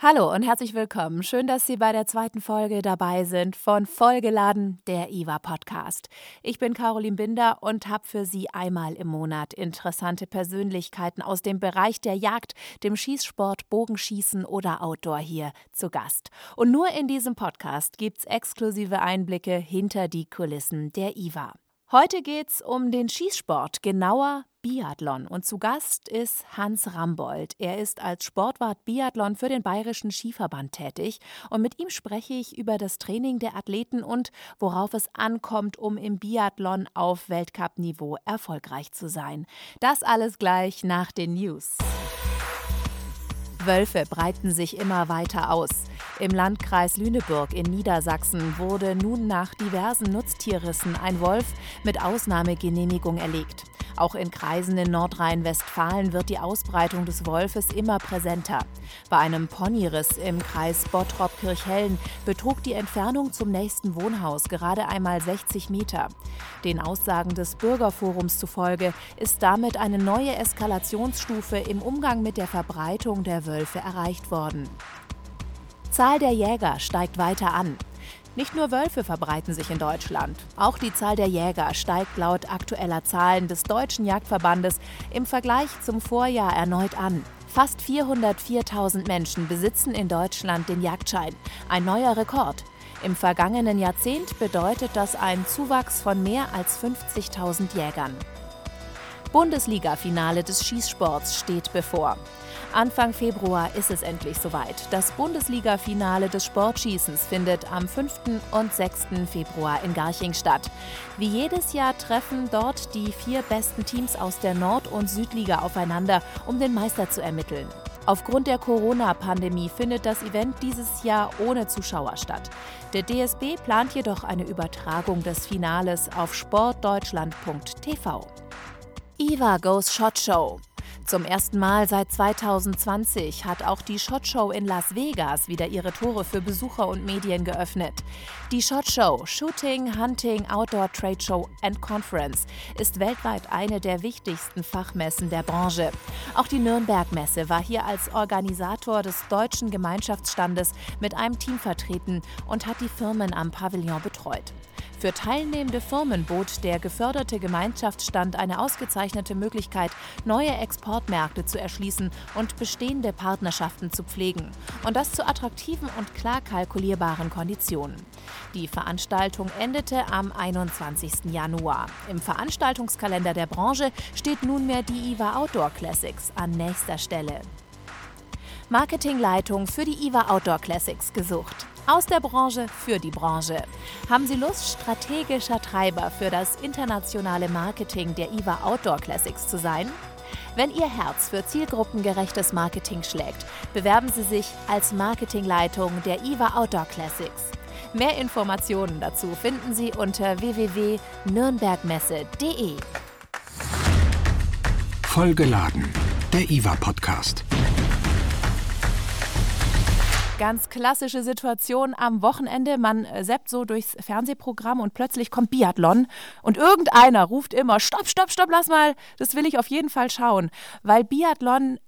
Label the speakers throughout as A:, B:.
A: Hallo und herzlich willkommen. Schön, dass Sie bei der zweiten Folge dabei sind von Vollgeladen, der IWA Podcast. Ich bin Caroline Binder und habe für Sie einmal im Monat interessante Persönlichkeiten aus dem Bereich der Jagd, dem Schießsport, Bogenschießen oder Outdoor hier zu Gast. Und nur in diesem Podcast gibt es exklusive Einblicke hinter die Kulissen der IWA. Heute geht's um den Schießsport, genauer Biathlon. Und zu Gast ist Hans Rambold. Er ist als Sportwart Biathlon für den Bayerischen Skiverband tätig. Und mit ihm spreche ich über das Training der Athleten und worauf es ankommt, um im Biathlon auf Weltcup-Niveau erfolgreich zu sein. Das alles gleich nach den News. Wölfe breiten sich immer weiter aus. Im Landkreis Lüneburg in Niedersachsen wurde nun nach diversen Nutztierrissen ein Wolf mit Ausnahmegenehmigung erlegt. Auch in Kreisen in Nordrhein-Westfalen wird die Ausbreitung des Wolfes immer präsenter. Bei einem Ponyriss im Kreis Bottrop-Kirchhellen betrug die Entfernung zum nächsten Wohnhaus gerade einmal 60 Meter. Den Aussagen des Bürgerforums zufolge ist damit eine neue Eskalationsstufe im Umgang mit der Verbreitung der Wölfe erreicht worden. Zahl der Jäger steigt weiter an. Nicht nur Wölfe verbreiten sich in Deutschland. Auch die Zahl der Jäger steigt laut aktueller Zahlen des Deutschen Jagdverbandes im Vergleich zum Vorjahr erneut an. Fast 404.000 Menschen besitzen in Deutschland den Jagdschein. Ein neuer Rekord. Im vergangenen Jahrzehnt bedeutet das einen Zuwachs von mehr als 50.000 Jägern. Bundesliga-Finale des Schießsports steht bevor. Anfang Februar ist es endlich soweit. Das Bundesliga-Finale des Sportschießens findet am 5. und 6. Februar in Garching statt. Wie jedes Jahr treffen dort die vier besten Teams aus der Nord- und Südliga aufeinander, um den Meister zu ermitteln. Aufgrund der Corona-Pandemie findet das Event dieses Jahr ohne Zuschauer statt. Der DSB plant jedoch eine Übertragung des Finales auf sportdeutschland.tv. Eva Goes Shot Show. Zum ersten Mal seit 2020 hat auch die Shot Show in Las Vegas wieder ihre Tore für Besucher und Medien geöffnet. Die Shot Show, Shooting, Hunting, Outdoor Trade Show and Conference, ist weltweit eine der wichtigsten Fachmessen der Branche. Auch die Nürnberg-Messe war hier als Organisator des deutschen Gemeinschaftsstandes mit einem Team vertreten und hat die Firmen am Pavillon betreut. Für teilnehmende Firmen bot der geförderte Gemeinschaftsstand eine ausgezeichnete Möglichkeit, neue Exportmärkte zu erschließen und bestehende Partnerschaften zu pflegen. Und das zu attraktiven und klar kalkulierbaren Konditionen. Die Veranstaltung endete am 21. Januar. Im Veranstaltungskalender der Branche steht nunmehr die IWA Outdoor Classics an nächster Stelle. Marketingleitung für die IWA Outdoor Classics gesucht. Aus der Branche für die Branche. Haben Sie Lust, strategischer Treiber für das internationale Marketing der IWA Outdoor Classics zu sein? Wenn Ihr Herz für zielgruppengerechtes Marketing schlägt, bewerben Sie sich als Marketingleitung der IWA Outdoor Classics. Mehr Informationen dazu finden Sie unter www.nürnbergmesse.de.
B: Vollgeladen, der IWA Podcast.
A: Ganz klassische Situation am Wochenende. Man äh, seppt so durchs Fernsehprogramm und plötzlich kommt Biathlon und irgendeiner ruft immer: Stopp, stopp, stopp, lass mal, das will ich auf jeden Fall schauen. Weil Biathlon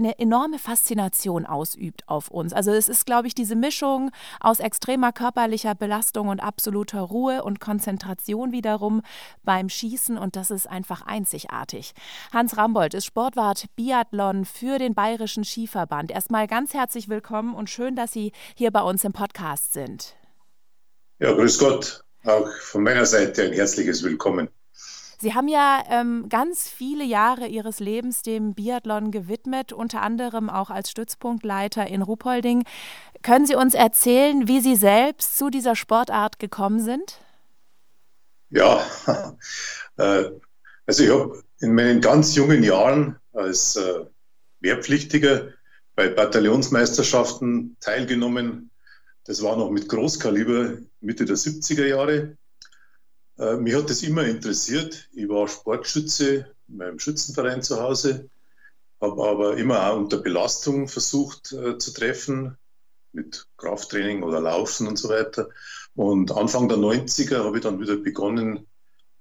A: eine enorme Faszination ausübt auf uns. Also es ist, glaube ich, diese Mischung aus extremer körperlicher Belastung und absoluter Ruhe und Konzentration wiederum beim Schießen und das ist einfach einzigartig. Hans Rambold ist Sportwart Biathlon für den Bayerischen Skiverband. Erstmal ganz herzlich willkommen und schön, dass Sie hier bei uns im Podcast sind.
C: Ja, grüß Gott. Auch von meiner Seite ein herzliches Willkommen.
A: Sie haben ja ähm, ganz viele Jahre Ihres Lebens dem Biathlon gewidmet, unter anderem auch als Stützpunktleiter in Ruhpolding. Können Sie uns erzählen, wie Sie selbst zu dieser Sportart gekommen sind?
C: Ja, äh, also ich habe in meinen ganz jungen Jahren als äh, Wehrpflichtiger bei Bataillonsmeisterschaften teilgenommen. Das war noch mit Großkaliber Mitte der 70er Jahre. Äh, mich hat das immer interessiert. Ich war Sportschütze in meinem Schützenverein zu Hause, habe aber immer auch unter Belastung versucht äh, zu treffen, mit Krafttraining oder Laufen und so weiter. Und Anfang der 90er habe ich dann wieder begonnen,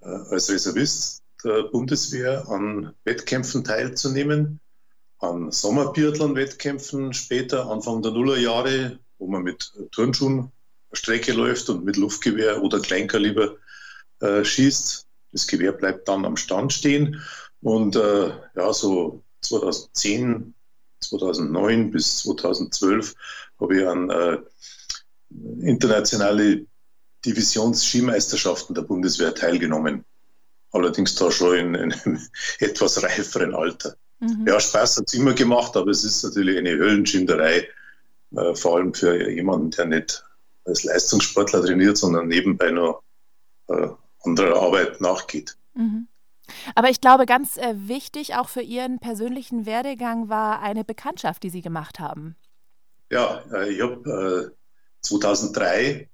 C: äh, als Reservist der Bundeswehr an Wettkämpfen teilzunehmen. an Sommerbiathlon-Wettkämpfen später, Anfang der Nullerjahre, wo man mit Turnschuhen Strecke läuft und mit Luftgewehr oder Kleinkaliber äh, schießt. Das Gewehr bleibt dann am Stand stehen. Und äh, ja, so 2010, 2009 bis 2012 habe ich an äh, internationale Divisionsskimeisterschaften der Bundeswehr teilgenommen. Allerdings da schon in, in einem etwas reiferen Alter. Mhm. Ja, Spaß hat es immer gemacht, aber es ist natürlich eine Höllenschinderei, äh, vor allem für jemanden, der nicht als Leistungssportler trainiert, sondern nebenbei noch äh, anderer Arbeit nachgeht.
A: Mhm. Aber ich glaube, ganz äh, wichtig auch für Ihren persönlichen Werdegang war eine Bekanntschaft, die Sie gemacht haben.
C: Ja, äh, ich habe 2003 äh,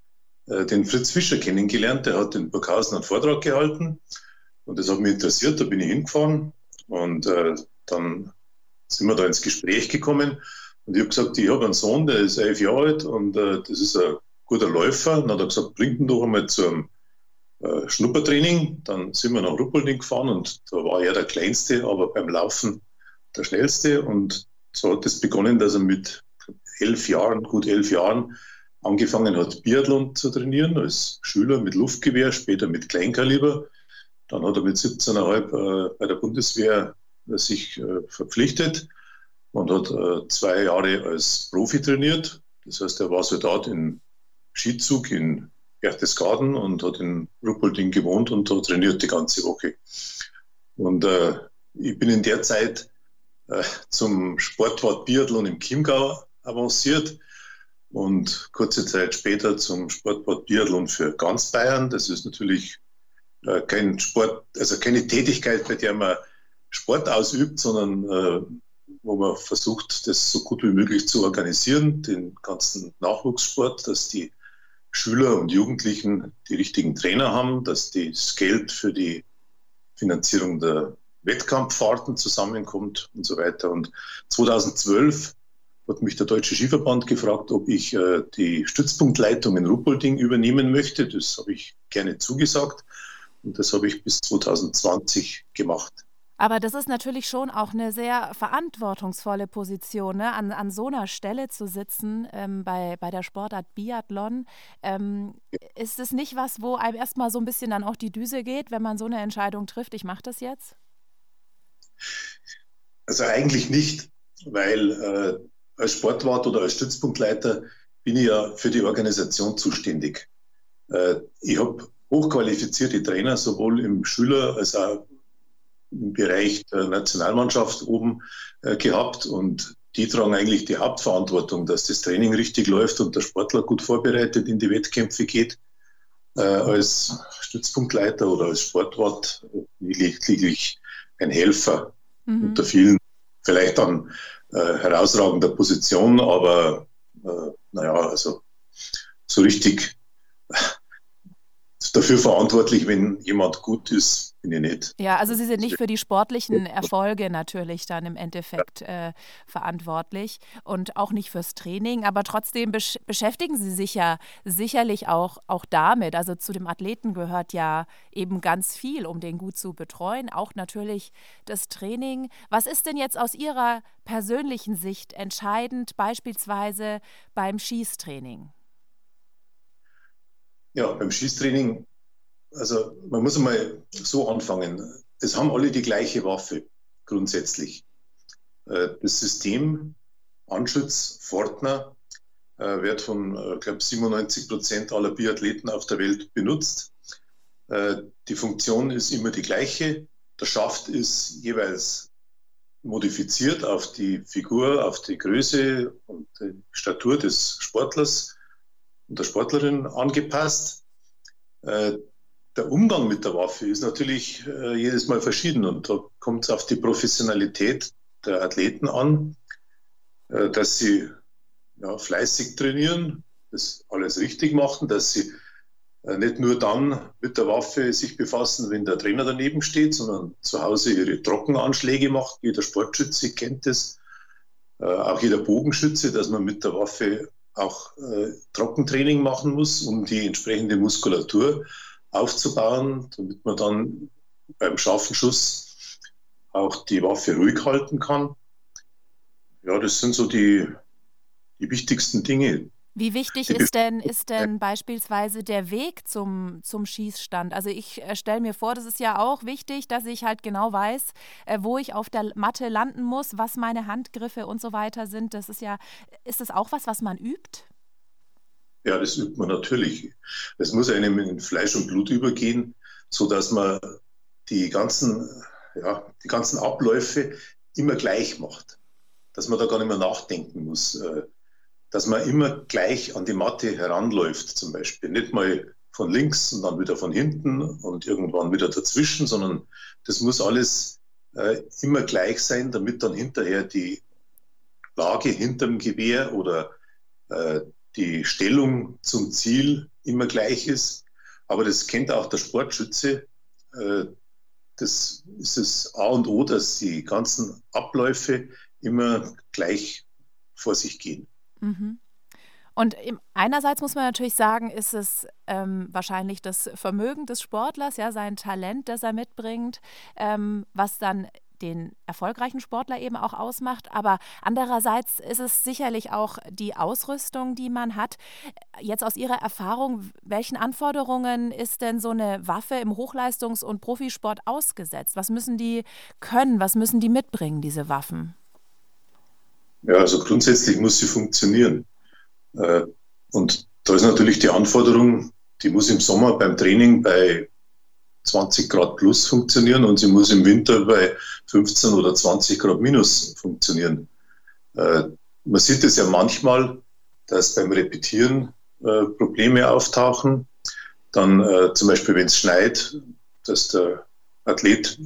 C: äh, den Fritz Fischer kennengelernt. Der hat in Burghausen einen Vortrag gehalten und das hat mich interessiert. Da bin ich hingefahren und äh, dann sind wir da ins Gespräch gekommen. Und ich habe gesagt, ich habe einen Sohn, der ist elf Jahre alt und äh, das ist ein guter Läufer. Dann hat er gesagt, bring ihn doch einmal zum äh, Schnuppertraining. Dann sind wir nach Ruppolding gefahren und da war er der Kleinste, aber beim Laufen der Schnellste. Und so hat es begonnen, dass er mit elf Jahren, gut elf Jahren, angefangen hat, Biathlon zu trainieren, als Schüler mit Luftgewehr, später mit Kleinkaliber. Dann hat er mit 17,5 äh, bei der Bundeswehr äh, sich verpflichtet und hat zwei Jahre als Profi trainiert. Das heißt, er war Soldat in Skizug in Berchtesgaden und hat in Ruppolding gewohnt und hat trainiert die ganze Woche. Und äh, ich bin in der Zeit äh, zum Sportwart Biathlon im Chiemgau avanciert und kurze Zeit später zum Sportwart Biathlon für ganz Bayern. Das ist natürlich äh, kein Sport, also keine Tätigkeit, bei der man Sport ausübt, sondern äh, wo man versucht, das so gut wie möglich zu organisieren, den ganzen Nachwuchssport, dass die Schüler und Jugendlichen die richtigen Trainer haben, dass das Geld für die Finanzierung der Wettkampffahrten zusammenkommt und so weiter. Und 2012 hat mich der Deutsche Skiverband gefragt, ob ich äh, die Stützpunktleitung in Ruppolding übernehmen möchte. Das habe ich gerne zugesagt und das habe ich bis 2020 gemacht.
A: Aber das ist natürlich schon auch eine sehr verantwortungsvolle Position, ne? an, an so einer Stelle zu sitzen ähm, bei, bei der Sportart Biathlon. Ähm, ist es nicht was, wo einem erstmal so ein bisschen dann auch die Düse geht, wenn man so eine Entscheidung trifft, ich mache das jetzt?
C: Also eigentlich nicht, weil äh, als Sportwart oder als Stützpunktleiter bin ich ja für die Organisation zuständig. Äh, ich habe hochqualifizierte Trainer, sowohl im Schüler- als auch im Bereich der Nationalmannschaft oben äh, gehabt und die tragen eigentlich die Hauptverantwortung, dass das Training richtig läuft und der Sportler gut vorbereitet in die Wettkämpfe geht. Äh, als Stützpunktleiter oder als Sportwart lediglich ein Helfer mhm. unter vielen, vielleicht an äh, herausragender Position, aber naja, also so richtig dafür verantwortlich, wenn jemand gut ist, bin ich nicht.
A: Ja, also Sie sind nicht für die sportlichen Erfolge natürlich dann im Endeffekt äh, verantwortlich und auch nicht fürs Training, aber trotzdem besch beschäftigen Sie sich ja sicherlich auch, auch damit. Also zu dem Athleten gehört ja eben ganz viel, um den gut zu betreuen, auch natürlich das Training. Was ist denn jetzt aus Ihrer persönlichen Sicht entscheidend, beispielsweise beim Schießtraining?
C: Ja, beim Schießtraining, also man muss einmal so anfangen. Es haben alle die gleiche Waffe grundsätzlich. Äh, das System Anschütz Fortner äh, wird von, ich glaube, 97 Prozent aller Biathleten auf der Welt benutzt. Äh, die Funktion ist immer die gleiche. Der Schaft ist jeweils modifiziert auf die Figur, auf die Größe und die Statur des Sportlers und der Sportlerin angepasst. Äh, der Umgang mit der Waffe ist natürlich äh, jedes Mal verschieden und da kommt es auf die Professionalität der Athleten an, äh, dass sie ja, fleißig trainieren, das alles richtig machen, dass sie nicht nur dann mit der Waffe sich befassen, wenn der Trainer daneben steht, sondern zu Hause ihre Trockenanschläge macht. Jeder Sportschütze kennt das, auch jeder Bogenschütze, dass man mit der Waffe auch äh, Trockentraining machen muss, um die entsprechende Muskulatur aufzubauen, damit man dann beim scharfen Schuss auch die Waffe ruhig halten kann. ja, das sind so die, die wichtigsten Dinge.
A: Wie wichtig ist denn, ist denn beispielsweise der Weg zum, zum Schießstand? Also ich äh, stelle mir vor, das ist ja auch wichtig, dass ich halt genau weiß, äh, wo ich auf der Matte landen muss, was meine Handgriffe und so weiter sind. Das ist ja, ist das auch was, was man übt?
C: Ja, das übt man natürlich. Das muss einem in Fleisch und Blut übergehen, sodass man die ganzen, ja, die ganzen Abläufe immer gleich macht. Dass man da gar nicht mehr nachdenken muss. Dass man immer gleich an die Matte heranläuft, zum Beispiel. Nicht mal von links und dann wieder von hinten und irgendwann wieder dazwischen, sondern das muss alles äh, immer gleich sein, damit dann hinterher die Lage hinterm Gewehr oder äh, die Stellung zum Ziel immer gleich ist. Aber das kennt auch der Sportschütze. Äh, das ist das A und O, dass die ganzen Abläufe immer gleich vor sich gehen.
A: Mhm. Und einerseits muss man natürlich sagen, ist es ähm, wahrscheinlich das Vermögen des Sportlers, ja, sein Talent, das er mitbringt, ähm, was dann den erfolgreichen Sportler eben auch ausmacht. Aber andererseits ist es sicherlich auch die Ausrüstung, die man hat. Jetzt aus Ihrer Erfahrung, welchen Anforderungen ist denn so eine Waffe im Hochleistungs- und Profisport ausgesetzt? Was müssen die können? Was müssen die mitbringen, diese Waffen?
C: Ja, also grundsätzlich muss sie funktionieren. Äh, und da ist natürlich die Anforderung, die muss im Sommer beim Training bei 20 Grad plus funktionieren und sie muss im Winter bei 15 oder 20 Grad minus funktionieren. Äh, man sieht es ja manchmal, dass beim Repetieren äh, Probleme auftauchen. Dann zum Beispiel, wenn es schneit, dass der Athlet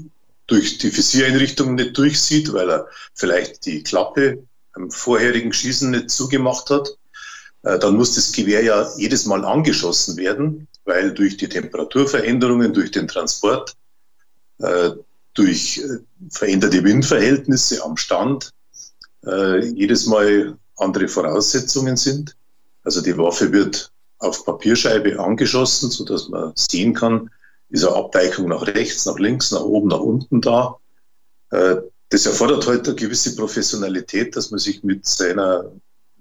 C: durch die Visiereinrichtung nicht durchsieht, weil er vielleicht die Klappe beim vorherigen Schießen nicht zugemacht hat. Äh, dann muss das Gewehr ja jedes Mal angeschossen werden, weil durch die Temperaturveränderungen, durch den Transport, äh, durch äh, veränderte Windverhältnisse am Stand jedes Mal andere Voraussetzungen sind. Also die Waffe wird auf Papierscheibe angeschossen, sodass man sehen kann, ist eine Abweichung nach rechts, nach links, nach oben, nach unten da das erfordert heute eine gewisse Professionalität, dass man sich mit seiner,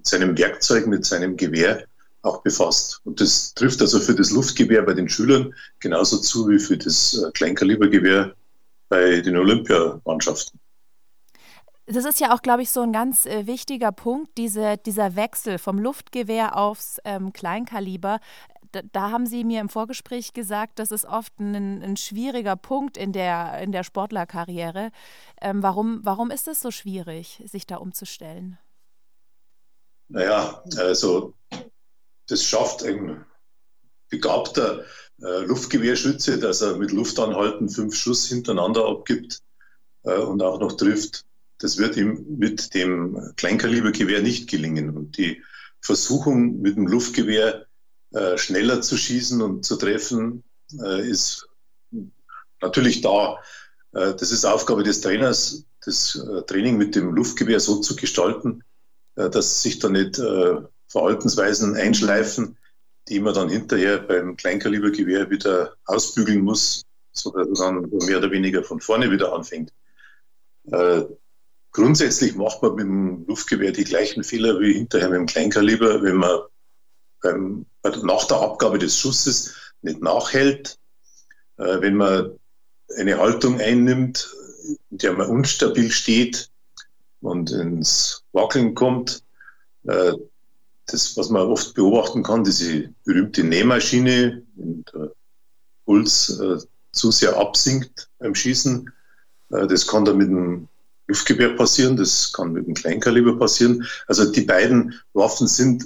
C: seinem Werkzeug, mit seinem Gewehr auch befasst. Und das trifft also für das Luftgewehr bei den Schülern genauso zu wie für das äh, Kleinkalibergewehr bei den Olympiamannschaften.
A: Das ist ja auch, glaube ich, so ein ganz äh, wichtiger Punkt, diese, dieser Wechsel vom Luftgewehr aufs ähm, Kleinkaliber da, haben Sie mir im Vorgespräch gesagt, das ist oft ein, ein schwieriger Punkt in der, in der Sportlerkarriere. Ähm, warum, warum ist es so schwierig, sich da umzustellen?
C: Naja, also das schafft ein begabter äh, Luftgewehrschütze, dass er mit Luftanhalten fünf Schuss hintereinander abgibt äh, und auch noch trifft. Das wird ihm mit dem Kleinkalibergewehr nicht gelingen. Und die Versuchung mit dem Luftgewehr äh, schneller zu schießen und zu treffen, äh, ist natürlich da. Äh, das ist Aufgabe des Trainers, das äh, Training mit dem Luftgewehr so zu gestalten, äh, dass sich da nicht Verhaltensweisen einschleifen, die man dann hinterher beim Kleinkalibergewehr wieder ausbügeln muss, sodass man dann mehr oder weniger von vorne wieder anfängt. Grundsätzlich macht man mit dem Luftgewehr die gleichen Fehler wie hinterher mit dem Kleinkaliber, wenn man beim, nach der Abgabe des Schusses nicht nachhält, äh, wenn man eine Haltung einnimmt, in der man unstabil steht und ins Wackeln kommt. Äh, das, was man oft beobachten kann, diese berühmte Nähmaschine, wenn der Puls äh, zu sehr absinkt beim Schießen. Äh, das kann dann mit dem Luftgewehr passieren, das kann mit dem Kleinkaliber passieren. Also die beiden Waffen sind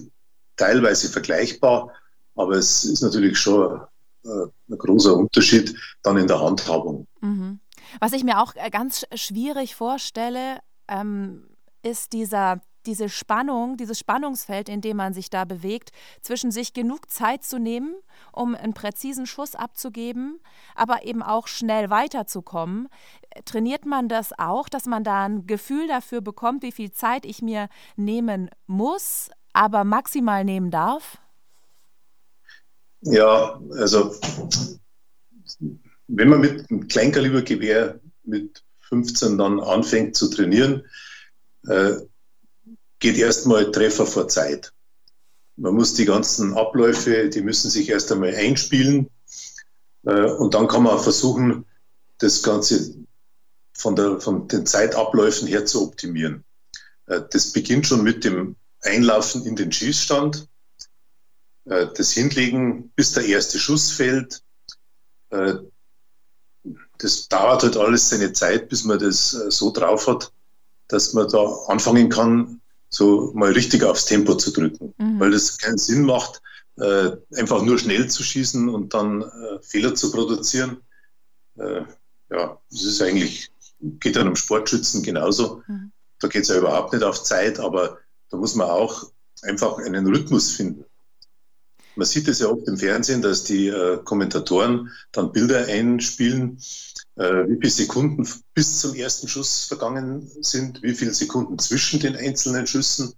C: teilweise vergleichbar, aber es ist natürlich schon äh, ein großer Unterschied dann in der Handhabung.
A: Mhm. Was ich mir auch äh, ganz schwierig vorstelle, ähm, ist dieser diese Spannung, dieses Spannungsfeld, in dem man sich da bewegt, zwischen sich genug Zeit zu nehmen, um einen präzisen Schuss abzugeben, aber eben auch schnell weiterzukommen. Trainiert man das auch, dass man da ein Gefühl dafür bekommt, wie viel Zeit ich mir nehmen muss, aber maximal nehmen darf?
C: Ja, also wenn man mit einem Kleinkalibergewehr mit 15 dann anfängt zu trainieren, äh, geht erstmal Treffer vor Zeit. Man muss die ganzen Abläufe, die müssen sich erst einmal einspielen äh, und dann kann man versuchen, das Ganze von, der, von den Zeitabläufen her zu optimieren. Äh, das beginnt schon mit dem Einlaufen in den Schießstand, äh, das Hinlegen, bis der erste Schuss fällt. Das dauert halt alles seine Zeit, bis man das so drauf hat, dass man da anfangen kann, so mal richtig aufs Tempo zu drücken, mhm. weil das keinen Sinn macht, äh, einfach nur schnell zu schießen und dann äh, Fehler zu produzieren. Äh, ja, das ist eigentlich, geht dann um Sportschützen genauso. Mhm. Da geht es ja überhaupt nicht auf Zeit, aber da muss man auch einfach einen Rhythmus finden. Man sieht es ja oft im Fernsehen, dass die äh, Kommentatoren dann Bilder einspielen, äh, wie viele Sekunden bis zum ersten Schuss vergangen sind, wie viele Sekunden zwischen den einzelnen Schüssen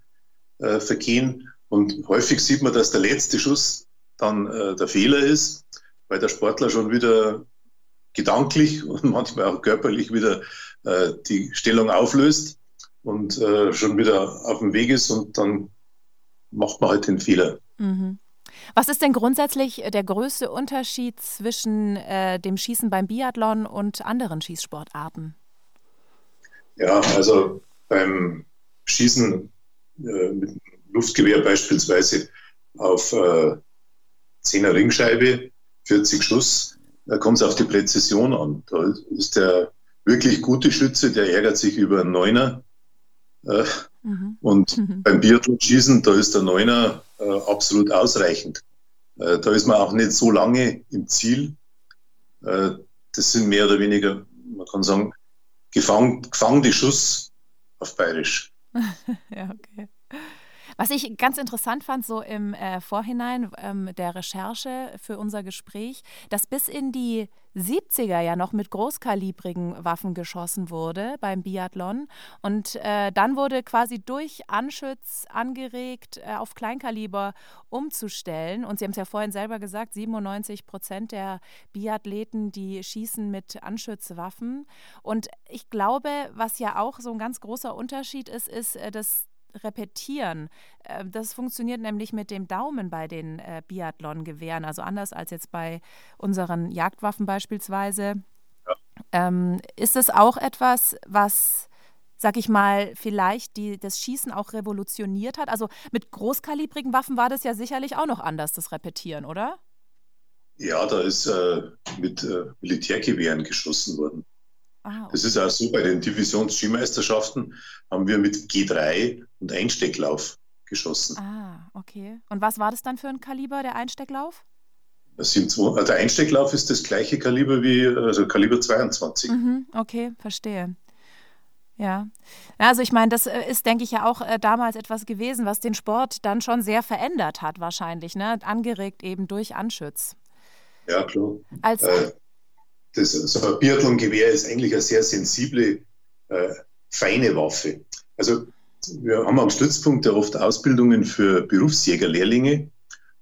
C: äh, vergehen. Und häufig sieht man, dass der letzte Schuss dann äh, der Fehler ist, weil der Sportler schon wieder gedanklich und manchmal auch körperlich wieder äh, die Stellung auflöst und äh, schon wieder auf dem Weg ist und dann macht man halt den Fehler.
A: Mhm. Was ist denn grundsätzlich äh, der größte Unterschied zwischen äh, dem Schießen beim Biathlon und anderen Schießsportarten?
C: Ja, also beim Schießen äh, mit Luftgewehr beispielsweise auf äh, 10er Ringscheibe, 40 Schuss, da kommt es auf die Präzision an. Da ist der wirklich gute Schütze, der ärgert sich über einen Neuner. Äh, mhm. Und mhm. beim Biathlon-Schießen, da ist der Neuner äh, absolut ausreichend. Äh, da ist man auch nicht so lange im Ziel. Äh, das sind mehr oder weniger, man kann sagen, gefang, gefangene Schuss auf Bayerisch.
A: ja, okay. Was ich ganz interessant fand, so im äh, Vorhinein ähm, der Recherche für unser Gespräch, dass bis in die 70er ja noch mit großkalibrigen Waffen geschossen wurde beim Biathlon. Und äh, dann wurde quasi durch Anschütz angeregt, äh, auf Kleinkaliber umzustellen. Und Sie haben es ja vorhin selber gesagt, 97 Prozent der Biathleten, die schießen mit Anschützwaffen. Und ich glaube, was ja auch so ein ganz großer Unterschied ist, ist, äh, dass repetieren. Äh, das funktioniert nämlich mit dem Daumen bei den äh, Biathlon-Gewehren, also anders als jetzt bei unseren Jagdwaffen beispielsweise. Ja. Ähm, ist es auch etwas, was sag ich mal, vielleicht die, das Schießen auch revolutioniert hat? Also mit großkalibrigen Waffen war das ja sicherlich auch noch anders, das Repetieren, oder?
C: Ja, da ist äh, mit äh, Militärgewehren geschossen worden. Ah, okay. Das ist auch so, bei den Divisionsskimeisterschaften haben wir mit G3 und Einstecklauf geschossen.
A: Ah, okay. Und was war das dann für ein Kaliber, der Einstecklauf?
C: Das sind zwei, also der Einstecklauf ist das gleiche Kaliber wie also Kaliber 22.
A: Mhm, okay, verstehe. Ja, also ich meine, das äh, ist, denke ich, ja auch äh, damals etwas gewesen, was den Sport dann schon sehr verändert hat, wahrscheinlich, ne? Angeregt eben durch Anschütz.
C: Ja, klar. Als, äh, das, so ein Biathlon-Gewehr ist eigentlich eine sehr sensible, äh, feine Waffe. Also wir haben am Stützpunkt ja oft Ausbildungen für Berufsjägerlehrlinge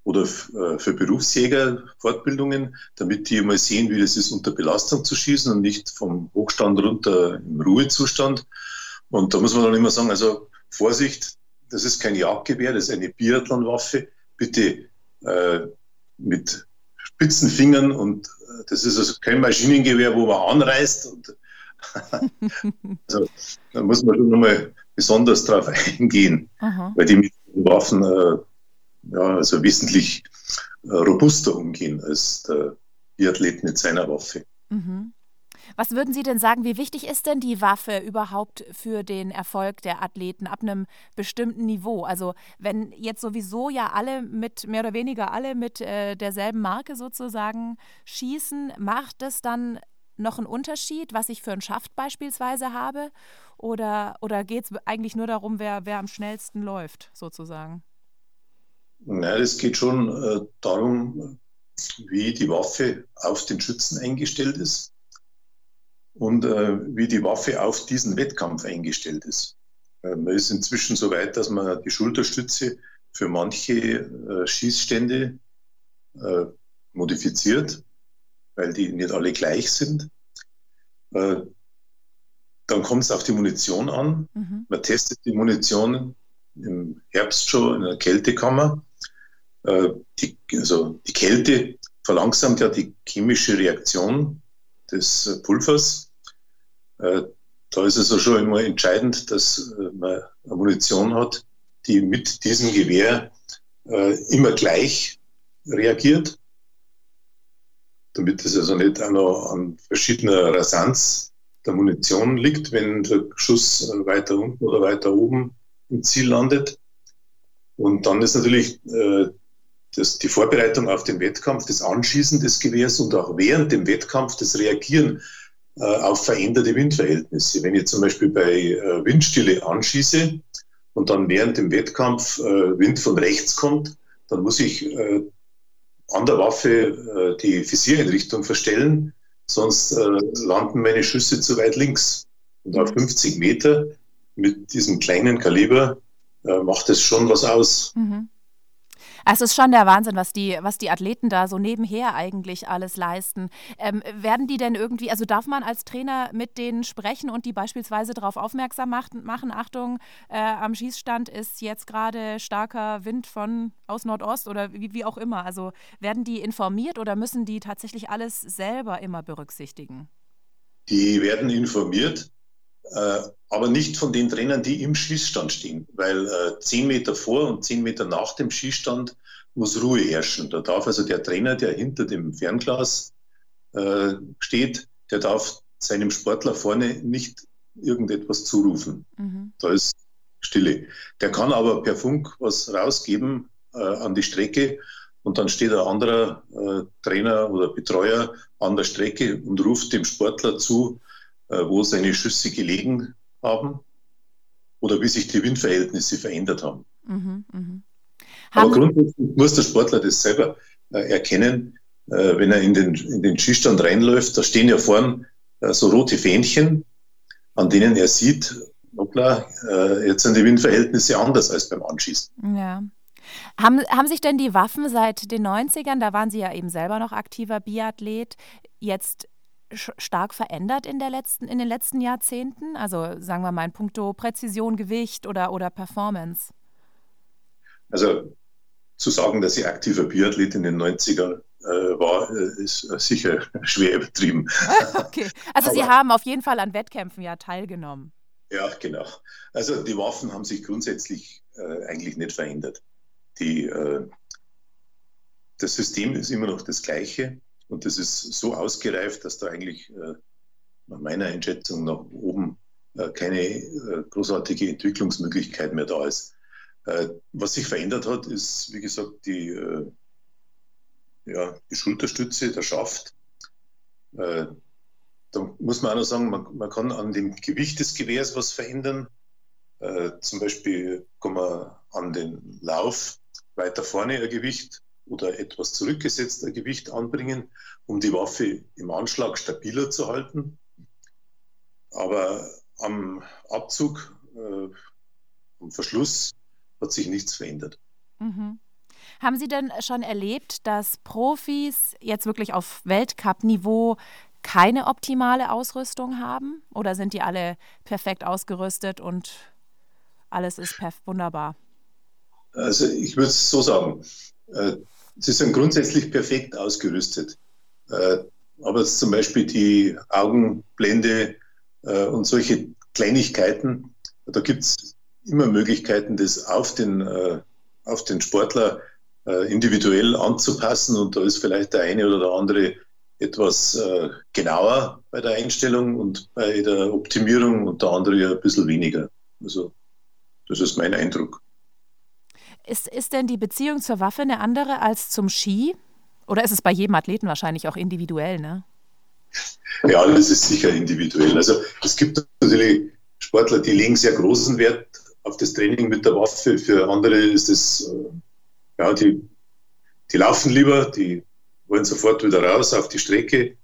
C: oder äh, für Berufsjäger Fortbildungen, damit die mal sehen, wie das ist, unter Belastung zu schießen und nicht vom Hochstand runter im Ruhezustand. Und da muss man dann immer sagen, also Vorsicht, das ist kein Jagdgewehr, das ist eine Biathlonwaffe. Bitte äh, mit spitzen Fingern und das ist also kein Maschinengewehr, wo man anreißt. Also, da muss man schon nochmal besonders darauf eingehen, Aha. weil die mit den Waffen äh, ja, also wesentlich äh, robuster umgehen als der Biathlet mit seiner Waffe.
A: Mhm. Was würden Sie denn sagen, wie wichtig ist denn die Waffe überhaupt für den Erfolg der Athleten ab einem bestimmten Niveau? Also wenn jetzt sowieso ja alle mit, mehr oder weniger alle mit äh, derselben Marke sozusagen schießen, macht es dann noch einen Unterschied, was ich für einen Schaft beispielsweise habe? Oder, oder geht es eigentlich nur darum, wer, wer am schnellsten läuft, sozusagen?
C: Nein, es geht schon äh, darum, wie die Waffe auf den Schützen eingestellt ist und äh, wie die Waffe auf diesen Wettkampf eingestellt ist. Äh, man ist inzwischen so weit, dass man die Schulterstütze für manche äh, Schießstände äh, modifiziert, weil die nicht alle gleich sind. Äh, dann kommt es auf die Munition an. Mhm. Man testet die Munition im Herbst schon in einer Kältekammer. Äh, die, also die Kälte verlangsamt ja die chemische Reaktion des Pulvers. Äh, da ist es also schon immer entscheidend, dass äh, man eine Munition hat, die mit diesem Gewehr immer gleich reagiert, damit es also nicht auch noch an verschiedener Rasanz der Munition liegt, wenn der Schuss weiter unten oder weiter oben im Ziel landet. Und dann ist natürlich äh, das, die Vorbereitung auf den Wettkampf, das Anschießen des Gewehrs und auch während dem Wettkampf das Reagieren äh, auf veränderte Windverhältnisse. Wenn ich zum Beispiel bei äh, Windstille anschieße und dann während dem Wettkampf äh, Wind von rechts kommt, dann muss ich äh, an der Waffe äh, die Visiereinrichtung verstellen, sonst äh, landen meine Schüsse zu weit links. Und auf 50 Meter mit diesem kleinen Kaliber macht es schon was aus. Mhm.
A: Es ist schon der Wahnsinn, was die, was die Athleten da so nebenher eigentlich alles leisten. Ähm, werden die denn irgendwie, also darf man als Trainer mit denen sprechen und die beispielsweise darauf aufmerksam machen, machen Achtung, äh, am Schießstand ist jetzt gerade starker Wind von aus Nordost oder wie, wie auch immer. Also werden die informiert oder müssen die tatsächlich alles selber immer berücksichtigen?
C: Die werden informiert, äh, aber nicht von den Trainern, die im Schießstand stehen, weil äh, zehn Meter vor und zehn Meter nach dem Schießstand muss Ruhe herrschen. Da darf also der Trainer, der hinter dem Fernglas äh, steht, der darf seinem Sportler vorne nicht irgendetwas zurufen. Mhm. Da ist Stille. Der kann aber per Funk was rausgeben äh, an die Strecke und dann steht ein anderer äh, Trainer oder Betreuer an der Strecke und ruft dem Sportler zu, wo seine Schüsse gelegen haben oder wie sich die Windverhältnisse verändert haben. Mhm, mh. Aber grundsätzlich muss der Sportler das selber äh, erkennen, äh, wenn er in den, in den Schießstand reinläuft. Da stehen ja vorn äh, so rote Fähnchen, an denen er sieht, hoppla, äh, jetzt sind die Windverhältnisse anders als beim Anschießen.
A: Ja. Haben, haben sich denn die Waffen seit den 90ern, da waren Sie ja eben selber noch aktiver Biathlet, jetzt stark verändert in, der letzten, in den letzten Jahrzehnten? Also sagen wir mal in puncto Präzision, Gewicht oder, oder Performance?
C: Also zu sagen, dass ich aktiver Biathlet in den 90ern äh, war, äh, ist sicher schwer übertrieben.
A: okay, also Sie haben auf jeden Fall an Wettkämpfen ja teilgenommen.
C: Ja, genau. Also die Waffen haben sich grundsätzlich äh, eigentlich nicht verändert. Die, äh, das System ist immer noch das gleiche. Und das ist so ausgereift, dass da eigentlich äh, nach meiner Einschätzung nach oben äh, keine äh, großartige Entwicklungsmöglichkeit mehr da ist. Was sich verändert hat, ist, wie gesagt, die, ja, die Schulterstütze, der Schaft. Da muss man auch noch sagen, man, man, kann an dem Gewicht des Gewehrs was verändern. zum Beispiel kann man an den Lauf weiter vorne ein Gewicht oder etwas zurückgesetzter Gewicht anbringen, um die Waffe im Anschlag stabiler zu halten. Aber am Abzug, äh, am Verschluss hat sich nichts verändert.
A: Mhm. Haben Sie denn schon erlebt, dass Profis jetzt wirklich auf Weltcup-Niveau keine optimale Ausrüstung haben? Oder sind die alle perfekt ausgerüstet und alles ist wunderbar?
C: Also ich würde es so sagen. Äh, Sie sind grundsätzlich perfekt ausgerüstet. Äh, aber zum Beispiel die Augenblende äh, und solche Kleinigkeiten, da gibt es immer Möglichkeiten, das auf den, äh, auf den Sportler individuell anzupassen. Und da ist vielleicht der eine oder der andere etwas genauer bei der Einstellung und bei der Optimierung und der andere ein bisschen weniger. Also das ist mein Eindruck.
A: Ist, ist denn die Beziehung zur Waffe eine andere als zum Ski? Oder ist es bei jedem Athleten wahrscheinlich auch individuell, ne?
C: Ja, das ist sicher individuell. Also es gibt natürlich Sportler, die legen sehr großen Wert auf das Training mit der Waffe. Für andere ist es, äh, ja, die, die laufen lieber, die wollen sofort wieder raus auf die Strecke.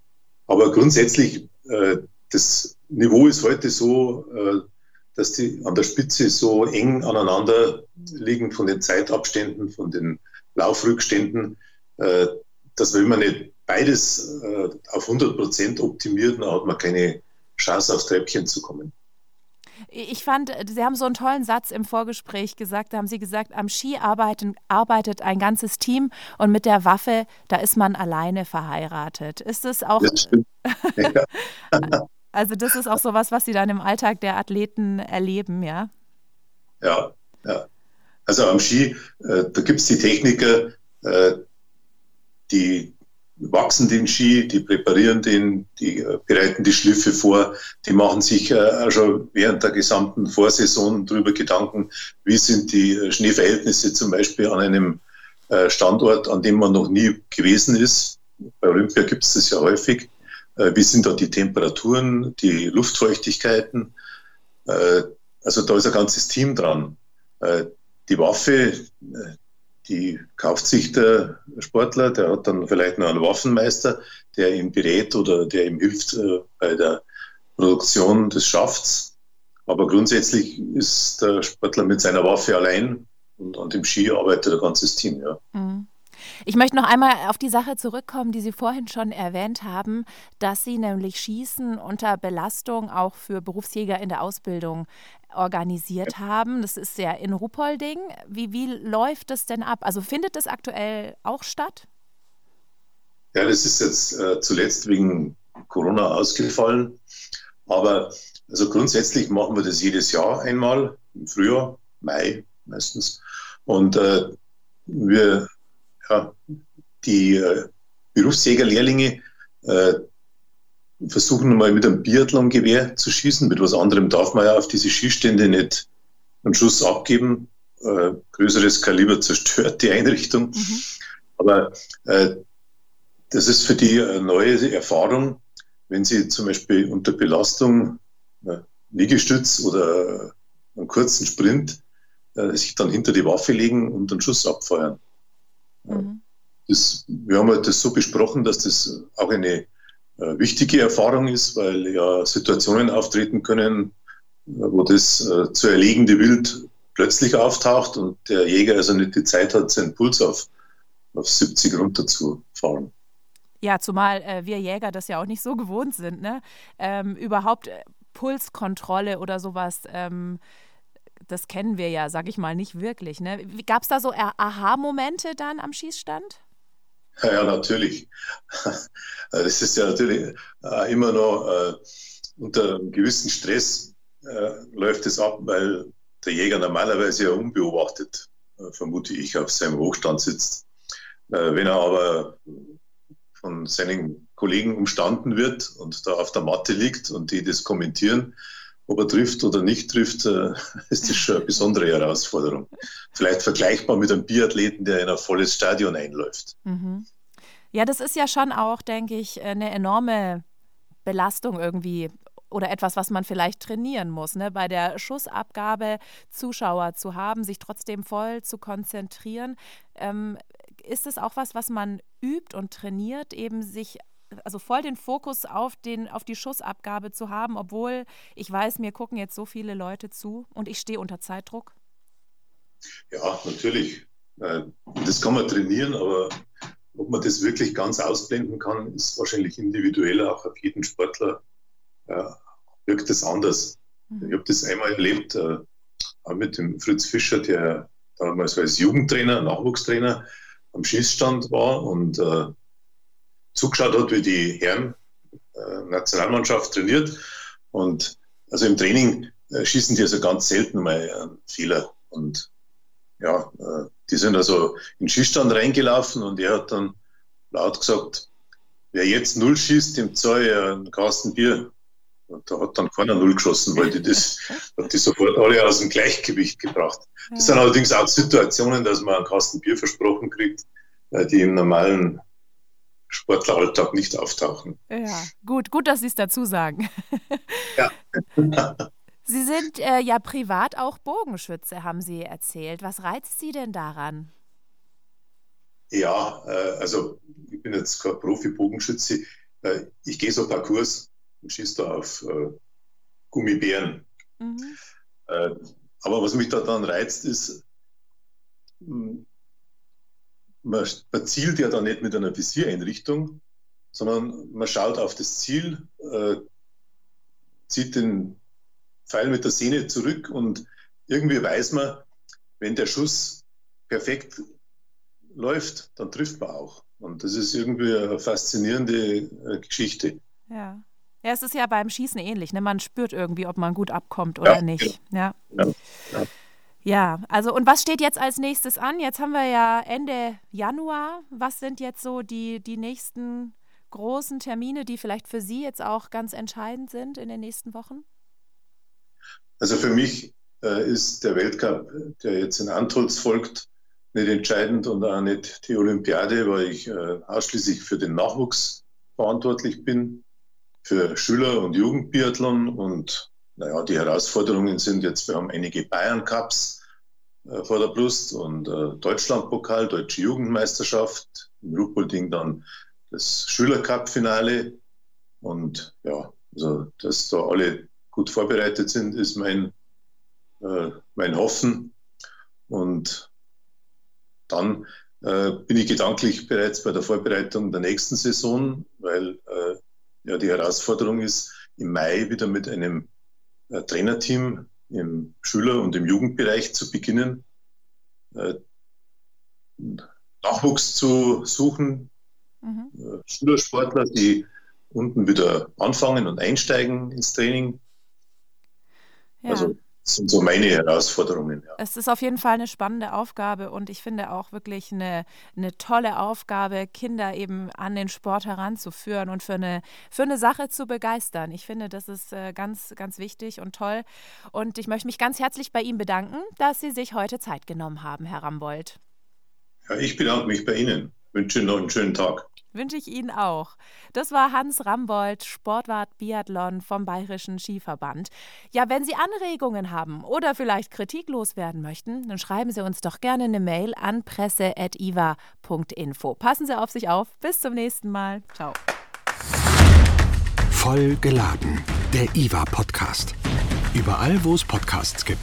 C: Aber grundsätzlich, äh, das Niveau ist heute so, äh, dass die an der Spitze so eng aneinander liegen von den Zeitabständen, von den Laufrückständen, äh, dass wenn man nicht beides äh, auf 100 Prozent optimiert, dann hat man keine Chance, aufs Treppchen zu kommen.
A: Ich fand, Sie haben so einen tollen Satz im Vorgespräch gesagt. Da haben Sie gesagt, am Ski arbeiten, arbeitet ein ganzes Team und mit der Waffe, da ist man alleine verheiratet. Ist das auch. Das ja. Also, das ist auch so was, Sie dann im Alltag der Athleten erleben, ja?
C: Ja, ja. Also am Ski, äh, da gibt es die Techniker, äh, die wachsen den Ski, die präparieren den, die äh, bereiten die Schliffe vor, die machen sich äh, schon während der gesamten Vorsaison darüber Gedanken, wie sind die äh, Schneeverhältnisse zum Beispiel an einem äh, Standort, an dem man noch nie gewesen ist. Bei Olympia gibt es das ja häufig. Äh, wie sind da die Temperaturen, die Luftfeuchtigkeiten? Äh, also da ist ein ganzes Team dran. Die Waffe, die kauft sich der Sportler, der hat dann vielleicht noch einen Waffenmeister, der ihm berät oder der ihm hilft äh, bei der Produktion des Schafts. Aber grundsätzlich ist der Sportler mit seiner Waffe allein und an dem Ski arbeitet ein ganzes Team. Ja. Mhm.
A: Ich möchte noch einmal auf die Sache zurückkommen, die Sie vorhin schon erwähnt haben, dass Sie nämlich Schießen unter Belastung auch für Berufsjäger in der Ausbildung organisiert haben. Das ist ja in Ruppolding. Wie, wie läuft das denn ab? Also findet das aktuell auch statt?
C: Ja, das ist jetzt äh, zuletzt wegen Corona ausgefallen. Aber also grundsätzlich machen wir das jedes Jahr einmal, im Frühjahr, Mai meistens. Und äh, wir ja, die äh, Berufsjägerlehrlinge äh, versuchen mal mit einem Biathlon-Gewehr zu schießen. Mit was anderem darf man ja auf diese Schießstände nicht einen Schuss abgeben. Äh, größeres Kaliber zerstört die Einrichtung. Mhm. Aber äh, das ist für die eine neue Erfahrung, wenn sie zum Beispiel unter Belastung äh, Liegestütz oder einen kurzen Sprint äh, sich dann hinter die Waffe legen und einen Schuss abfeuern. Mhm. Das, wir haben halt das so besprochen, dass das auch eine äh, wichtige Erfahrung ist, weil ja Situationen auftreten können, äh, wo das äh, zu erlegende Wild plötzlich auftaucht und der Jäger also nicht die Zeit hat, seinen Puls auf, auf 70 runterzufahren.
A: Ja, zumal äh, wir Jäger das ja auch nicht so gewohnt sind, ne? Ähm, überhaupt äh, Pulskontrolle oder sowas. Ähm, das kennen wir ja, sag ich mal, nicht wirklich. Ne? Gab es da so Aha-Momente dann am Schießstand?
C: Ja, natürlich. Das ist ja natürlich äh, immer noch äh, unter einem gewissen Stress äh, läuft es ab, weil der Jäger normalerweise ja unbeobachtet, vermute ich, auf seinem Hochstand sitzt. Wenn er aber von seinen Kollegen umstanden wird und da auf der Matte liegt und die das kommentieren, ob er trifft oder nicht trifft, äh, ist das schon eine besondere Herausforderung. Vielleicht vergleichbar mit einem Biathleten, der in ein volles Stadion einläuft. Mhm.
A: Ja, das ist ja schon auch, denke ich, eine enorme Belastung irgendwie oder etwas, was man vielleicht trainieren muss, ne? bei der Schussabgabe Zuschauer zu haben, sich trotzdem voll zu konzentrieren. Ähm, ist es auch was, was man übt und trainiert, eben sich also voll den Fokus auf, den, auf die Schussabgabe zu haben, obwohl ich weiß, mir gucken jetzt so viele Leute zu und ich stehe unter Zeitdruck?
C: Ja, natürlich. Äh, das kann man trainieren, aber ob man das wirklich ganz ausblenden kann, ist wahrscheinlich individuell auch auf jeden Sportler. Ja, wirkt das anders. Mhm. Ich habe das einmal erlebt, äh, auch mit dem Fritz Fischer, der damals als Jugendtrainer, Nachwuchstrainer am Schießstand war und äh, zugeschaut hat, wie die Herren äh, Nationalmannschaft trainiert. Und also im Training äh, schießen die also ganz selten mal einen Fehler. Und ja, äh, die sind also in den Schießstand reingelaufen und er hat dann laut gesagt, wer jetzt null schießt, dem zahle ich einen Kasten Bier. Und da hat dann keiner null geschossen, weil die das hat die sofort alle aus dem Gleichgewicht gebracht. Das sind allerdings auch Situationen, dass man einen Kasten Bier versprochen kriegt, äh, die im normalen Sportleralltag nicht auftauchen.
A: Ja, gut, gut, dass Sie es dazu sagen. Ja. Sie sind äh, ja privat auch Bogenschütze, haben Sie erzählt. Was reizt Sie denn daran?
C: Ja, äh, also ich bin jetzt kein Profi-Bogenschütze. Äh, ich gehe so Parcours und schieße da auf äh, Gummibären. Mhm. Äh, aber was mich da dann reizt, ist, hm, man, man, zielt ja da nicht mit einer Visiereinrichtung, sondern man schaut auf das Ziel, äh, zieht den Pfeil mit der Sehne zurück und irgendwie weiß man, wenn der Schuss perfekt läuft, dann trifft man auch. Und das ist irgendwie eine faszinierende äh, Geschichte.
A: Ja. Ja, es ist ja beim Schießen ähnlich. Ne? Man spürt irgendwie, ob man gut abkommt oder ja, nicht. Ja. Ja. ja. Ja. also und was steht jetzt als nächstes an? Jetzt haben wir ja Ende Januar. Was sind jetzt so die, die nächsten großen Termine, die vielleicht für Sie jetzt auch ganz entscheidend sind in den nächsten Wochen?
C: Also für mich äh, ist der Weltcup, der jetzt in Antolz folgt, nicht entscheidend und auch nicht die Olympiade, weil ich äh, ausschließlich für den Nachwuchs verantwortlich bin, für Schüler- und Jugendbiathlon. Und naja, die Herausforderungen sind jetzt, wir haben einige Bayern-Cups äh, vor der Brust und äh, Deutschlandpokal, Deutsche Jugendmeisterschaft, im Ruhpolding dann das Schülercup-Finale. Und ja, also dass da alle gut vorbereitet sind, ist mein, äh, mein Hoffen. Und dann äh, bin ich gedanklich bereits bei der Vorbereitung der nächsten Saison, weil äh, ja die Herausforderung ist, im Mai wieder mit einem Trainerteam im Schüler- und im Jugendbereich zu beginnen, äh, Nachwuchs zu suchen, mhm. Äh, Schülersportler, die unten wieder anfangen und einsteigen ins Training. Ja. Also das sind so meine Herausforderungen. Ja.
A: Es ist auf jeden Fall eine spannende Aufgabe und ich finde auch wirklich eine, eine tolle Aufgabe, Kinder eben an den Sport heranzuführen und für eine, für eine Sache zu begeistern. Ich finde, das ist äh, ganz, ganz wichtig und toll. Und ich möchte mich ganz herzlich bei Ihnen bedanken, dass Sie sich heute Zeit genommen haben, Herr Rambold.
C: Ja, ich bedanke mich bei Ihnen. Wünsche Ihnen noch einen schönen Tag.
A: Wünsche ich Ihnen auch. Das war Hans Rambold, Sportwart Biathlon vom Bayerischen Skiverband. Ja, wenn Sie Anregungen haben oder vielleicht Kritik loswerden möchten, dann schreiben Sie uns doch gerne eine Mail an presse.iva.info. Passen Sie auf sich auf. Bis zum nächsten Mal. Ciao.
B: Voll geladen. Der IWA Podcast. Überall, wo es Podcasts gibt.